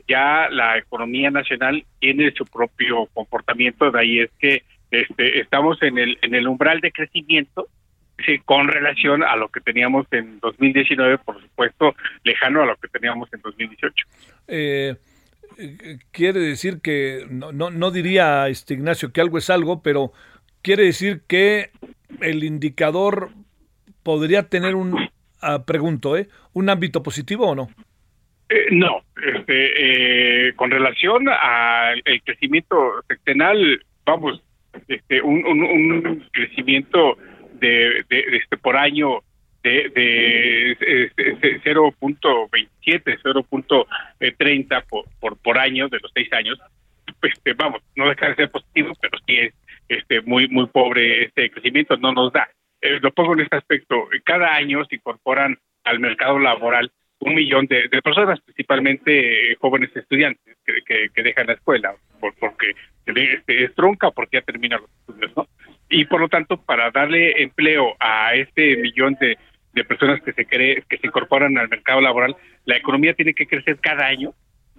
ya la economía nacional tiene su propio comportamiento, de ahí es que este, estamos en el, en el umbral de crecimiento con relación a lo que teníamos en 2019, por supuesto, lejano a lo que teníamos en 2018. Eh, quiere decir que, no, no, no diría este Ignacio que algo es algo, pero quiere decir que el indicador podría tener un, ah, pregunto, ¿eh? ¿un ámbito positivo o no? Eh, no, este, eh, con relación al crecimiento seccional, vamos, este, un, un, crecimiento de, este por año de, de, 0.27, 0.30 por, por, por año de los seis años, este, vamos, no deja de ser positivo, pero sí es este, muy, muy pobre este crecimiento, no nos da. Eh, lo pongo en este aspecto, cada año se incorporan al mercado laboral un millón de, personas, principalmente jóvenes estudiantes que, que, dejan la escuela por, porque este, es tronca porque ya termina los estudios, ¿no? Y por lo tanto, para darle empleo a este millón de, de personas que se cree, que se incorporan al mercado laboral, la economía tiene que crecer cada año,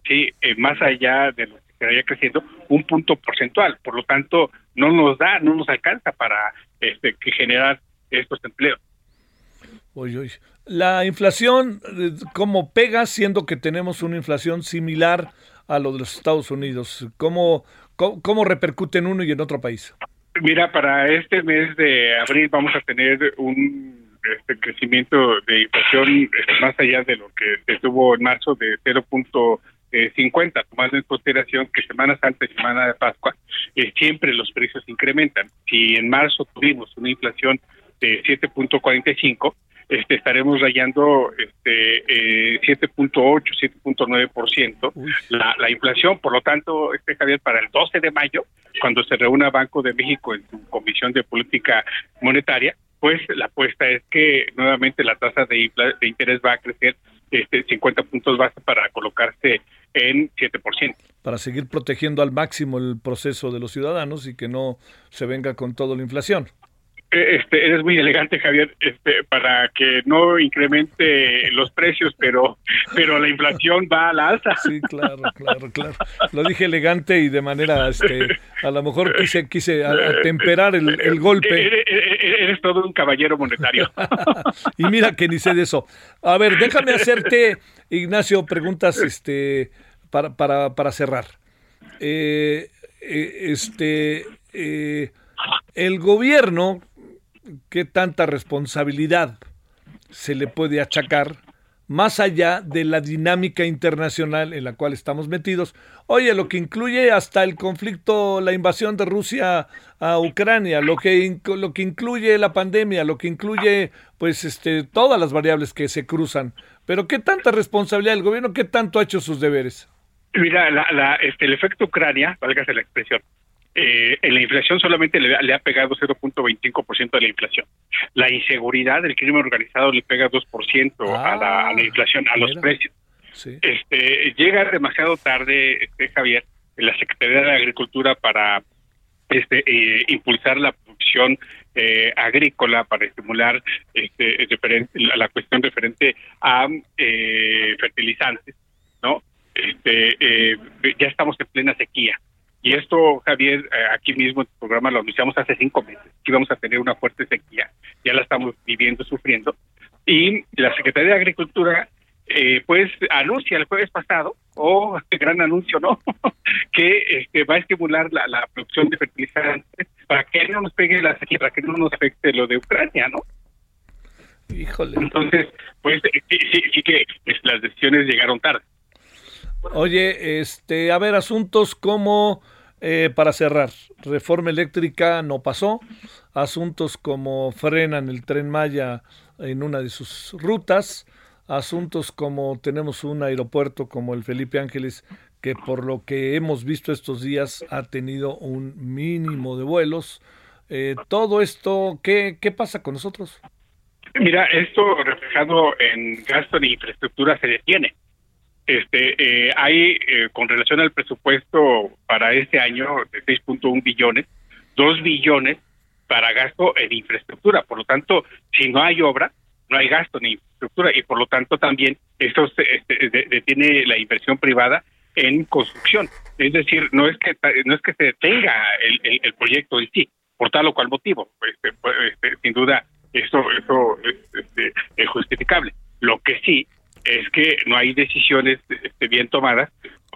sí, eh, más allá de lo que vaya creciendo, un punto porcentual. Por lo tanto, no nos da, no nos alcanza para este, que generar estos empleos. Oye, La inflación, eh, ¿cómo pega siendo que tenemos una inflación similar a lo de los Estados Unidos? ¿Cómo, cómo, repercute en uno y en otro país? Mira, para este mes de abril vamos a tener un este crecimiento de inflación este, más allá de lo que estuvo en marzo de 0.50, tomando en consideración que Semana Santa y Semana de Pascua eh, siempre los precios incrementan. Si en marzo tuvimos una inflación de 7.45, este, estaremos rayando este, eh, 7.8, 7.9% la, la inflación. Por lo tanto, este Javier, para el 12 de mayo, cuando se reúna Banco de México en su Comisión de Política Monetaria, pues la apuesta es que nuevamente la tasa de, de interés va a crecer este 50 puntos base para colocarse en 7%. Para seguir protegiendo al máximo el proceso de los ciudadanos y que no se venga con toda la inflación. Este, eres muy elegante, Javier, este, para que no incremente los precios, pero, pero la inflación va a la alza. Sí, claro, claro, claro. Lo dije elegante y de manera, este, a lo mejor quise, quise atemperar el, el golpe. Eres, todo un caballero monetario. y mira que ni sé de eso. A ver, déjame hacerte, Ignacio, preguntas, este, para, para, para cerrar. Eh, eh, este, eh, el gobierno qué tanta responsabilidad se le puede achacar más allá de la dinámica internacional en la cual estamos metidos. Oye, lo que incluye hasta el conflicto, la invasión de Rusia a Ucrania, lo que, lo que incluye la pandemia, lo que incluye, pues, este, todas las variables que se cruzan. Pero ¿qué tanta responsabilidad del gobierno? ¿Qué tanto ha hecho sus deberes? Mira, la, este, el efecto Ucrania, válgase la expresión, eh, en la inflación solamente le, ha pegado 0.25% de la inflación. La inseguridad del crimen organizado le pega 2% a, la, a la inflación, a los precios. Este, llega demasiado tarde, este, Javier, en la Secretaría de Agricultura para este, eh, impulsar la producción eh, agrícola para estimular este, la, la, cuestión referente a eh, fertilizantes, ¿no? Este, eh, ya estamos en plena sequía y esto, Javier, eh, aquí mismo en el programa lo anunciamos hace cinco meses, que íbamos a tener una fuerte sequía, ya la estamos viviendo, sufriendo. Y la Secretaría de Agricultura, eh, pues, anuncia el jueves pasado, o oh, este gran anuncio, ¿no? que este, va a estimular la, la, producción de fertilizantes para que no nos pegue la sequía, para que no nos afecte lo de Ucrania, ¿no? Híjole. Entonces, pues sí, sí, que las decisiones llegaron tarde. Oye, este, a ver, asuntos como, eh, para cerrar, reforma eléctrica no pasó, asuntos como frenan el tren Maya en una de sus rutas, asuntos como tenemos un aeropuerto como el Felipe Ángeles que por lo que hemos visto estos días ha tenido un mínimo de vuelos. Eh, todo esto, ¿qué, ¿qué pasa con nosotros? Mira, esto reflejado en gasto de infraestructura se detiene. Este, eh, hay, eh, con relación al presupuesto para este año de 6.1 billones, 2 billones para gasto en infraestructura. Por lo tanto, si no hay obra, no hay gasto en infraestructura y por lo tanto también esto este, detiene la inversión privada en construcción. Es decir, no es que no es que se detenga el, el, proyecto en sí, por tal o cual motivo. Este, pues, este, sin duda, eso, eso es, este, es justificable. Lo que sí es que no hay decisiones este, bien tomadas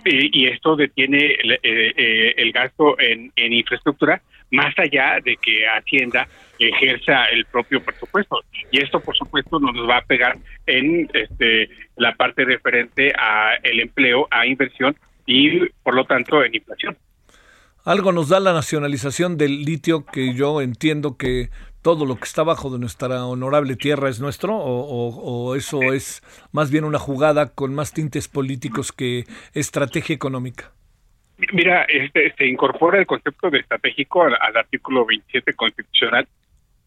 y, esto detiene el, eh, eh, gasto en, en, infraestructura más allá de que Hacienda ejerza el propio presupuesto. Y esto, por supuesto, nos va a pegar en este, la parte referente a el empleo, a inversión y, por lo tanto, en inflación. Algo nos da la nacionalización del litio que yo entiendo que todo lo que está bajo de nuestra honorable tierra es nuestro o, eso es más bien una jugada con más tintes políticos que estrategia económica? Mira, este, se incorpora el concepto de estratégico al, artículo 27 constitucional,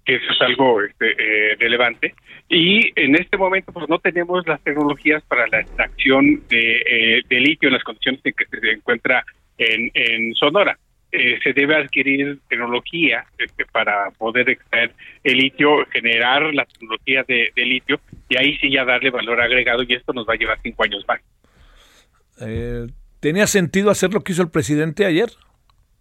que eso es algo este, eh, relevante. Y en este momento, pues no tenemos las tecnologías para la extracción de, eh, de litio en las condiciones en que se encuentra en, en Sonora. Eh, se debe adquirir tecnología este, para poder extraer el litio, generar la tecnología de, litio y ahí sí ya darle valor agregado y esto nos va a llevar cinco años más. Eh, ¿Tenía sentido hacer lo que hizo el presidente ayer?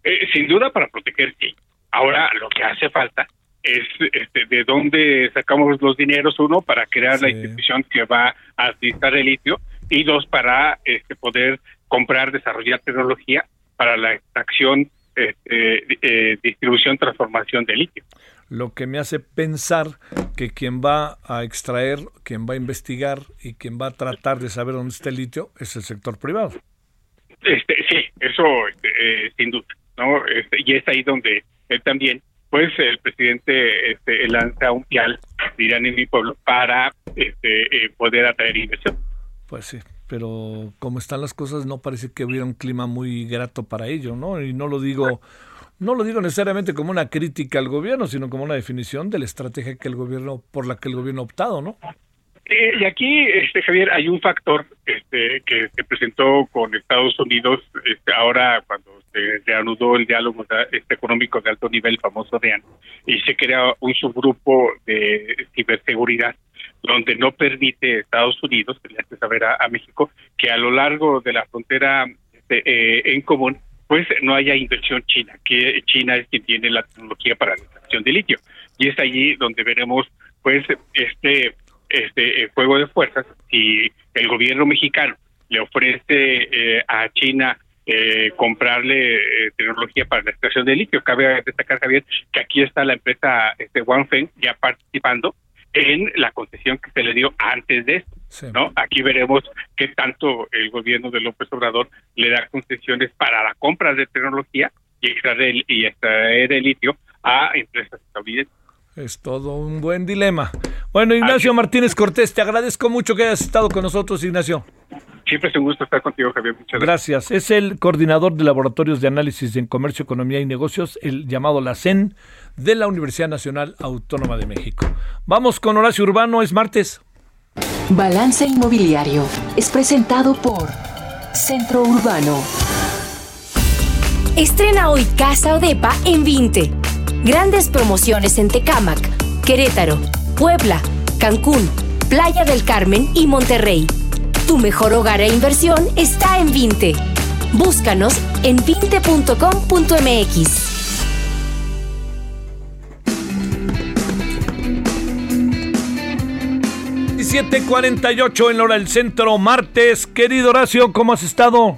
Eh, sin duda para proteger, sí. Ahora lo que hace falta es este, de dónde sacamos los dineros, uno, para crear la institución que va a administrar el litio y dos, para este, poder comprar, desarrollar tecnología para la extracción este, eh, distribución, transformación de litio. Lo que me hace pensar que quien va a extraer, quien va a investigar y quien va a tratar de saber dónde está el litio es el sector privado. Este, sí, eso este, eh, sin duda, ¿no? Este, y es ahí donde él también, pues el presidente este, lanza un pial, dirán en mi pueblo, para este, eh, poder atraer inversión. Pues sí, pero como están las cosas no parece que hubiera un clima muy grato para ello, ¿no? Y no lo digo no lo digo necesariamente como una crítica al gobierno, sino como una definición de la estrategia que el gobierno por la que el gobierno ha optado, ¿no? Eh, y aquí, este Javier, hay un factor este, que se presentó con Estados Unidos este, ahora cuando se reanudó el diálogo este, económico de alto nivel, famoso DEAN, y se crea un subgrupo de ciberseguridad donde no permite Estados Unidos, que le saber a, México, que a lo largo de la frontera este, eh, en común, pues no haya inversión china, que China es quien tiene la tecnología para la extracción de litio. Y es allí donde veremos, pues, este, este eh, juego de fuerzas, si el gobierno mexicano le ofrece eh, a China comprarle tecnología para la extracción de litio. Cabe destacar, Javier, que aquí está la empresa este, Feng ya participando en la concesión que se le dio antes de esto. ¿no? Aquí veremos qué tanto el gobierno de López Obrador le da concesiones para la compra de tecnología y extraer, y extraer el litio a empresas estadounidenses. Es todo un buen dilema. Bueno, Ignacio Martínez Cortés, te agradezco mucho que hayas estado con nosotros, Ignacio. Siempre es un gusto estar contigo, Javier. Muchas gracias. Es el coordinador de laboratorios de análisis en comercio, economía y negocios, el llamado la CEN, de la Universidad Nacional Autónoma de México. Vamos con Horacio Urbano, es martes. Balance Inmobiliario es presentado por Centro Urbano. Estrena hoy Casa Odepa en 20. Grandes promociones en Tecámac, Querétaro, Puebla, Cancún, Playa del Carmen y Monterrey. Tu mejor hogar e inversión está en Vinte. Búscanos en vinte.com.mx. 7:48 en la hora del centro, martes. Querido Horacio, ¿cómo has estado?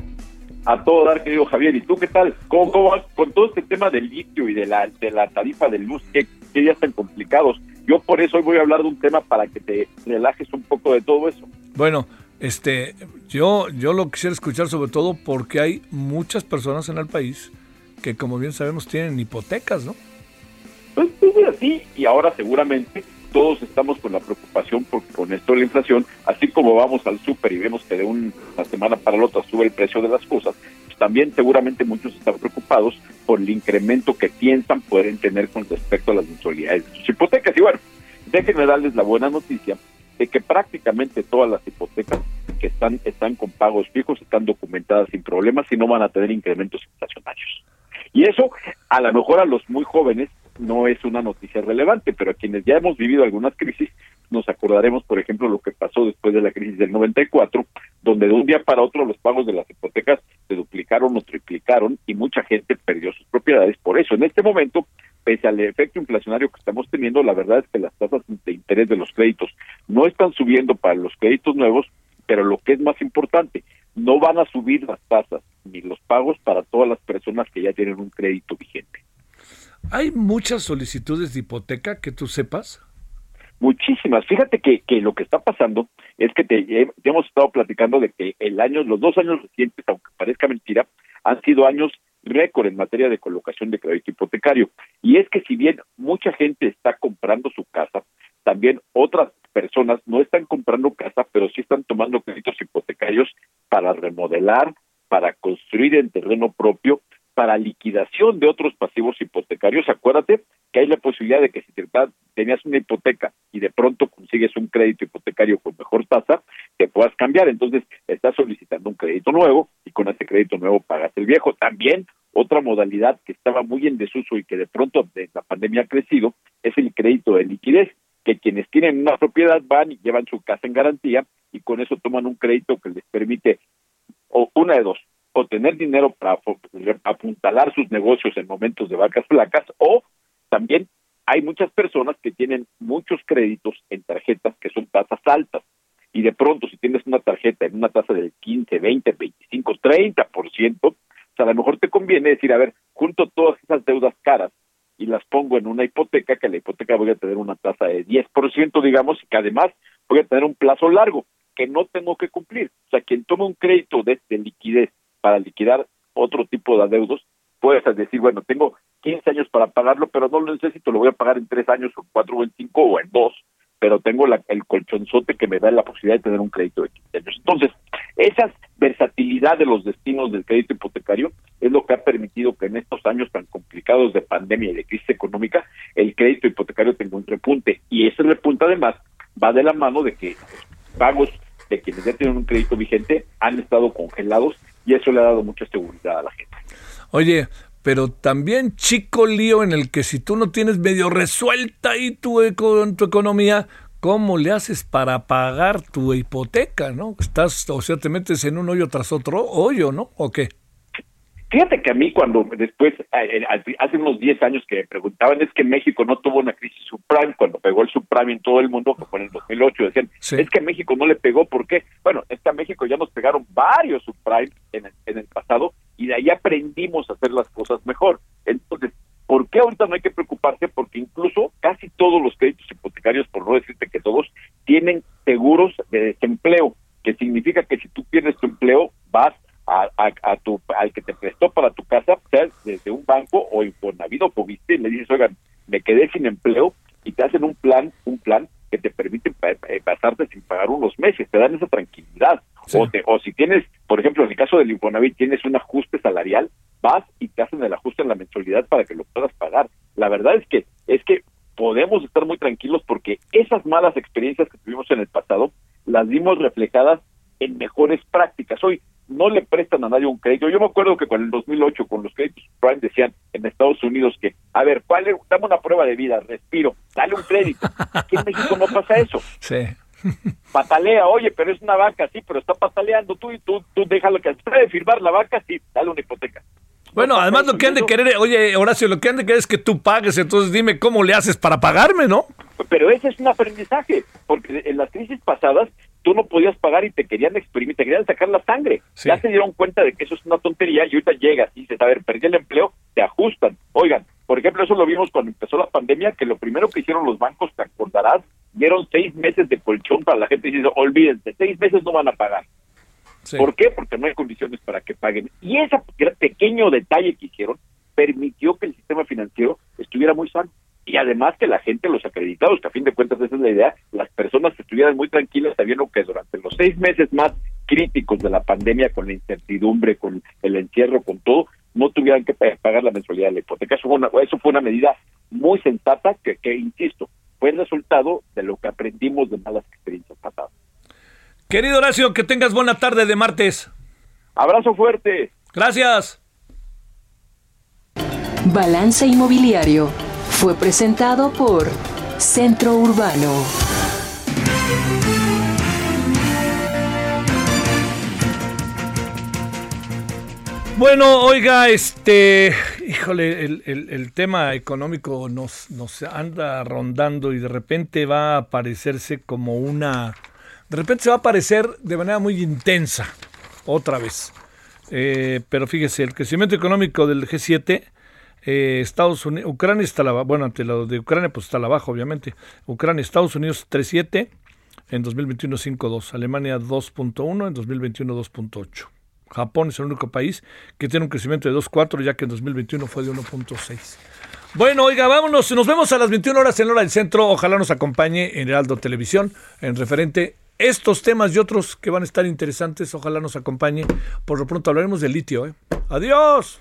A todo dar, querido Javier. ¿Y tú qué tal? ¿Cómo, vas con todo este tema del litio y de la, de la tarifa de luz? ¿Qué, qué días tan complicados? Yo por eso hoy voy a hablar de un tema para que te relajes un poco de todo eso. Bueno, este, yo, yo lo quisiera escuchar sobre todo porque hay muchas personas en el país que, como bien sabemos, tienen hipotecas, ¿no? Pues, pues así, y ahora seguramente todos estamos con la preocupación porque con esto de la inflación, así como vamos al súper y vemos que de una semana para la otra sube el precio de las cosas, también seguramente muchos están preocupados por el incremento que piensan pueden tener con respecto a las mensualidades de sus hipotecas. Y bueno, déjenme darles la buena noticia de que prácticamente todas las hipotecas que están, están con pagos fijos están documentadas sin problemas y no van a tener incrementos inflacionarios. Y eso, a lo mejor a los muy jóvenes, no es una noticia relevante, pero a quienes ya hemos vivido algunas crisis, nos acordaremos, por ejemplo, lo que pasó después de la crisis del 94, donde de un día para otro los pagos de las hipotecas se duplicaron o triplicaron y mucha gente perdió sus propiedades. Por eso, en este momento, pese al efecto inflacionario que estamos teniendo, la verdad es que las tasas de interés de los créditos no están subiendo para los créditos nuevos, pero lo que es más importante, no van a subir las tasas ni los pagos para todas las personas que ya tienen un crédito vigente. ¿Hay muchas solicitudes de hipoteca que tú sepas? Muchísimas. Fíjate que, que lo que está pasando es que te, hemos estado platicando de que el año, los dos años recientes, aunque parezca mentira, han sido años récord en materia de colocación de crédito hipotecario. Y es que si bien mucha gente está comprando su casa, también otras personas no están comprando casa, pero sí están tomando créditos hipotecarios para remodelar, para construir en terreno propio para liquidación de otros pasivos hipotecarios, acuérdate que hay la posibilidad de que si tenías una hipoteca y de pronto consigues un crédito hipotecario con mejor tasa, te puedas cambiar. Entonces, estás solicitando un crédito nuevo y con ese crédito nuevo pagas el viejo. También otra modalidad que estaba muy en desuso y que de pronto de la pandemia ha crecido es el crédito de liquidez, que quienes tienen una propiedad van y llevan su casa en garantía y con eso toman un crédito que les permite o una de dos, o tener dinero para apuntalar sus negocios en momentos de vacas flacas o también hay muchas personas que tienen muchos créditos en tarjetas que son tasas altas y de pronto si tienes una tarjeta en una tasa del 15, 20, 25, 30%, o sea, a lo mejor te conviene decir, a ver, junto todas esas deudas caras y las pongo en una hipoteca, que la hipoteca voy a tener una tasa de 10%, digamos, y que además voy a tener un plazo largo que no tengo que cumplir. O sea, quien toma un crédito de, de liquidez para liquidar otro tipo de adeudos, puedes decir, bueno, tengo 15 años para pagarlo, pero no lo necesito, lo voy a pagar en tres años, o cuatro, o en cinco, o en dos, pero tengo la, el colchonzote que me da la posibilidad de tener un crédito de 15 años. Entonces, esa versatilidad de los destinos del crédito hipotecario es lo que ha permitido que en estos años tan complicados de pandemia y de crisis económica, el crédito hipotecario tenga un repunte. Y ese repunte, además, va de la mano de que pagos de quienes ya tienen un crédito vigente han estado congelados y eso le ha dado mucha seguridad a la gente. Oye, pero también chico lío en el que si tú no tienes medio resuelta ahí tu, tu economía, ¿cómo le haces para pagar tu hipoteca, no? Estás, o sea, te metes en un hoyo tras otro hoyo, ¿no? ¿O qué? Fíjate que a mí cuando después, hace unos 10 años que me preguntaban, es que México no tuvo una crisis subprime, cuando pegó el subprime en todo el mundo, que fue en el 2008, decían, es que México no le pegó, ¿por qué? Bueno, es que a México ya nos pegaron varios subprime en el, en el pasado y de ahí aprendimos a hacer las cosas mejor. Entonces, ¿por qué ahorita no hay que preocuparse? Porque incluso casi todos los créditos hipotecarios, por no decirte que todos, tienen seguros de desempleo, que significa que si tú pierdes tu empleo, vas a, tu, al que te prestó para tu casa, sea desde un banco o Infonavit o Poviste, y le dices, oigan, me quedé sin empleo y te hacen un plan, un plan que te permite eh, pasarte sin pagar unos meses, te dan esa tranquilidad. O, o si tienes, por ejemplo, en el caso del Infonavit, tienes un ajuste salarial, vas y te hacen el ajuste en la mensualidad para que lo puedas pagar. La verdad es que es que podemos estar muy tranquilos porque esas malas experiencias que tuvimos en el pasado las vimos reflejadas en mejores prácticas. Hoy no le prestan a nadie un crédito. Yo me acuerdo que con el 2008, con los créditos prime, decían en Estados Unidos que, a ver, ¿cuál dame una prueba de vida, respiro, dale un crédito. Aquí en México no pasa eso. Sí. Patalea, oye, pero es una vaca, sí, pero está pataleando tú y tú, tú déjalo que de firmar la vaca, sí, dale una hipoteca. Bueno, además lo que han de querer, oye, Horacio, lo que han de querer es que tú pagues, entonces dime cómo le haces para pagarme, ¿no? Pero ese es un aprendizaje, porque en las crisis pasadas tú no podías pagar y te querían exprimir, te querían sacar la sangre. Ya se dieron cuenta de que eso es una tontería y ahorita llegas y dices, a ver, perdí el empleo, te ajustan. Oigan, por ejemplo, eso lo vimos cuando empezó la pandemia, que lo primero que hicieron los bancos con recordarás, dieron seis meses de colchón para la gente y dice, olvídense, seis meses no van a pagar. ¿Por qué? Porque no hay condiciones para que paguen. Y ese pequeño detalle que hicieron permitió que el sistema financiero estuviera muy sano. Y además que la gente, los acreditados, que a fin de cuentas esa es la idea, las personas que estuvieran muy tranquilas sabiendo que durante los seis meses más críticos de la pandemia, con la incertidumbre, con el encierro, con todo, no tuvieran que pagar la mensualidad de la hipoteca. Eso fue una, eso fue una medida muy sensata que, que, insisto, fue el resultado de lo que aprendimos de malas experiencias pasadas. Querido Horacio, que tengas buena tarde de martes. Abrazo fuerte. Gracias. Balance Inmobiliario fue presentado por Centro Urbano. Bueno, oiga, este, híjole, el, tema económico nos, anda rondando y de repente va a aparecerse como una, de repente se va a aparecer de manera muy intensa, otra vez. Eh, pero fíjese, el crecimiento económico del G7, eh, Estados Unidos, Ucrania está la, bueno, ante lo de Ucrania pues está la baja, obviamente. Ucrania, Estados Unidos 3.7, en 2021 5.2, Alemania 2.1, en 2021 2.8. Japón es el único país que tiene un crecimiento de 2.4, ya que en 2021 fue de 1.6. Bueno, oiga, vámonos. Nos vemos a las 21 horas en hora del centro. Ojalá nos acompañe en Heraldo Televisión en referente estos temas y otros que van a estar interesantes. Ojalá nos acompañe. Por lo pronto hablaremos del litio. ¿eh? Adiós.